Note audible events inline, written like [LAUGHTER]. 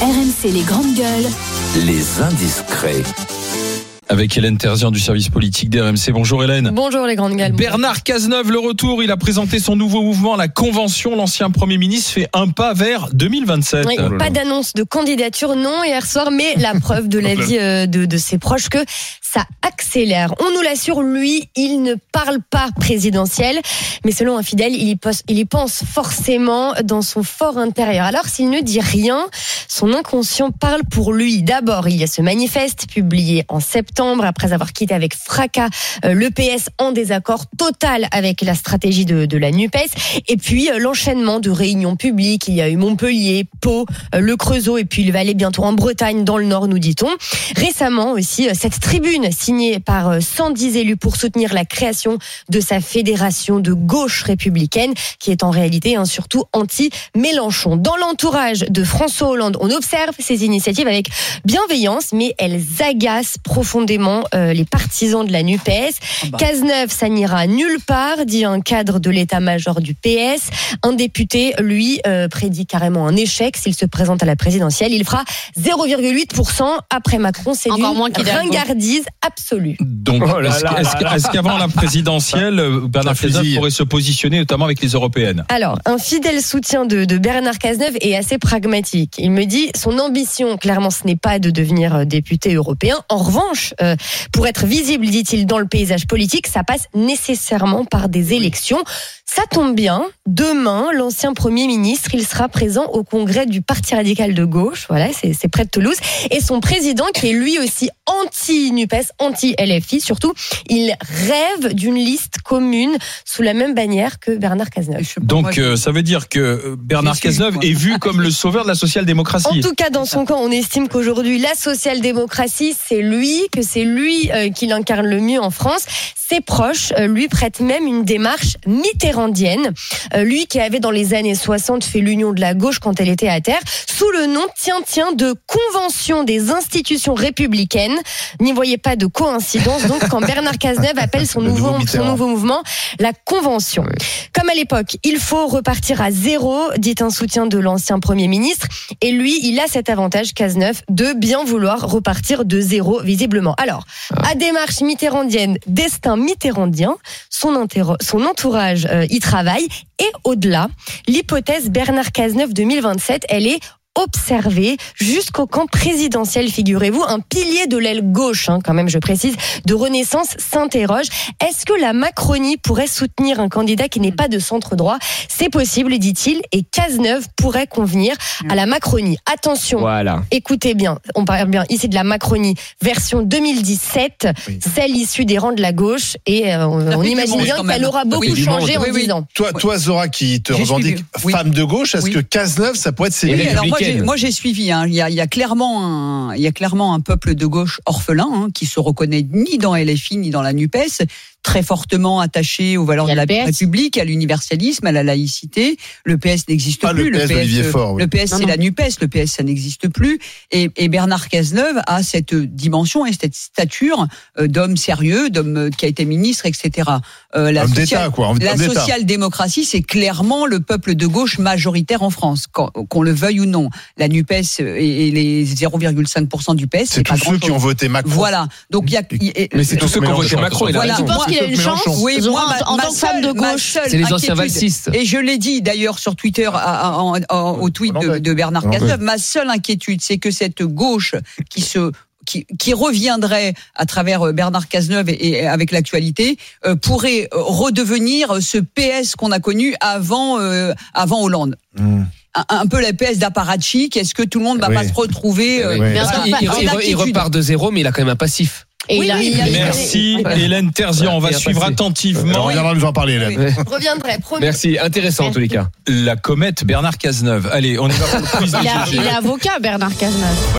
RMC les grandes gueules. Les indiscrets. Avec Hélène Terzian du service politique d'RMC. Bonjour Hélène. Bonjour les grandes gueules. Bernard Cazeneuve, le retour, il a présenté son nouveau mouvement, la Convention. L'ancien Premier ministre fait un pas vers 2027. Oui, pas d'annonce de candidature, non, hier soir, mais la [LAUGHS] preuve de l'avis euh, de, de ses proches que ça accélère. On nous l'assure, lui, il ne parle pas présidentiel, mais selon un fidèle, il y, pense, il y pense forcément dans son fort intérieur. Alors s'il ne dit rien, son inconscient parle pour lui. D'abord, il y a ce manifeste publié en septembre, après avoir quitté avec fracas euh, le PS en désaccord total avec la stratégie de, de la NUPES, et puis euh, l'enchaînement de réunions publiques. Il y a eu Montpellier, Pau, euh, le Creusot, et puis il va aller bientôt en Bretagne, dans le Nord, nous dit-on. Récemment aussi, cette tribune signée par 110 élus pour soutenir la création de sa fédération de gauche républicaine, qui est en réalité hein, surtout anti-Mélenchon. Dans l'entourage de François Hollande, on observe ces initiatives avec bienveillance, mais elles agacent profondément euh, les partisans de la NUPES. Cazeneuve, ça n'ira nulle part, dit un cadre de l'état-major du PS. Un député, lui, euh, prédit carrément un échec s'il se présente à la présidentielle. Il fera 0,8% après Macron. C'est Encore une moins qu'il a- ringardise absolue. Donc, Oh est-ce qu'avant la présidentielle, Bernard Cazeneuve pourrait se positionner notamment avec les européennes? Alors, un fidèle soutien de, de Bernard Cazeneuve est assez pragmatique. Il me dit, son ambition, clairement, ce n'est pas de devenir euh, député européen. En revanche, euh, pour être visible, dit-il, dans le paysage politique, ça passe nécessairement par des élections. Ça tombe bien. Demain, l'ancien Premier ministre, il sera présent au congrès du Parti radical de gauche. Voilà, c'est c'est près de Toulouse. Et son président, qui est lui aussi anti-NUPES, anti-LFI surtout, il rêve d'une liste commune sous la même bannière que Bernard Cazeneuve. Donc, euh, ça veut dire que euh, Bernard Cazeneuve est vu comme le sauveur de la En social-démocratie. tout cas, dans son camp, on estime qu'aujourd'hui, la social-démocratie, c'est lui, que c'est lui euh, qui l'incarne le mieux en France. Ses proches euh, lui prêtent même une démarche mitterrandienne. Euh, lui qui avait dans les années 60 fait l'union de la gauche quand elle était à terre, sous le nom, tiens, tiens, de Convention des institutions républicaines. N'y voyez pas de coïncidence, donc, quand Bernard Cazeneuve appelle son, [LAUGHS] nouveau nouveau, son Mitterrand. nouveau mouvement la Convention. Comme à l'époque, il faut repartir à zéro, dit un soutien de l'ancien Premier ministre. Et lui, il a cet avantage, Cazeneuve, de bien vouloir repartir de zéro, visiblement. Alors, à démarche mitterrandienne, destin mitterrandien, son entourage euh, y travaille. Et au-delà, l'hypothèse Bernard Cazeneuve 2027, elle est observée jusqu'au camp présidentiel, figurez-vous, un pilier de l'aile gauche, hein, quand même, je précise, de Renaissance s'interroge. Est-ce que la Macronie pourrait soutenir un candidat qui n'est pas de centre droit? C'est possible, dit-il, et Cazeneuve pourrait convenir à la Macronie. Attention, Voilà. écoutez bien, on parle bien ici de la Macronie version 2017, Oui. celle issue des rangs de la gauche, et euh, on, imagine bien qu'elle aura beaucoup Oui, changé en Oui, oui. 10 ans. Toi, toi, Zora, qui te revendique femme de gauche, est-ce Oui. que Cazeneuve, ça pourrait être ses Moi j'ai, républicaines moi j'ai suivi. hein. Il, y a, il y a clairement un, il y a clairement un peuple de gauche orphelin hein, qui se reconnaît ni dans LFI ni dans la Nupes, très fortement attaché aux valeurs de la le PS. République, à l'universalisme, à la laïcité. Le PS n'existe Pas le plus. PS d'Olivier Faure, oui. Le PS c'est non. la Nupes. Le PS ça n'existe plus. Et, et Bernard Cazeneuve a cette dimension et cette stature euh, d'homme sérieux, d'homme euh, qui a été ministre, etc. Euh, la Homme social- d'État, quoi. Homme la social-démocratie, c'est clairement le peuple de gauche majoritaire en France, qu'on qu'on le veuille ou non. La NUPES et et les 0,5% du PS, C'est pas tous ceux qui ont voté Macron. Voilà. Donc il y a. et- Mais c'est tous ceux qui ont voté Macron, il a Voilà. Moi, qu'il a une chance Oui, moi, ma, en ma tant que femme seule- de gauche, seule c'est les anciens inquiétude- valsistes. Et je l'ai dit d'ailleurs sur Twitter à- à- en- en- au tweet de, Bernard. Cazeneuve. Ma seule inquiétude, c'est que cette gauche qui se qui, qui reviendrait à travers euh, Bernard Cazeneuve et, et avec l'actualité euh, pourrait euh, redevenir ce PS qu'on a connu avant euh, avant Hollande. Mmh. Un, un peu la PS d'apparatchik. Est-ce que tout le monde va Oui. pas se retrouver euh, Oui. Bien voilà, sûr, il, il- en il- il inquiétude. repart de zéro, mais il a quand même un passif. Et Oui, il a- oui, il a- il a- Merci. Hélène Terzian. On va Il a suivre passé. On attentivement reviendra nous en parler, Hélène. Je reviendrai, promis. Merci, intéressant en tous les cas. la comète Bernard Cazeneuve. Allez, on y va pour le quiz de Il, a- il est avocat, Bernard Cazeneuve.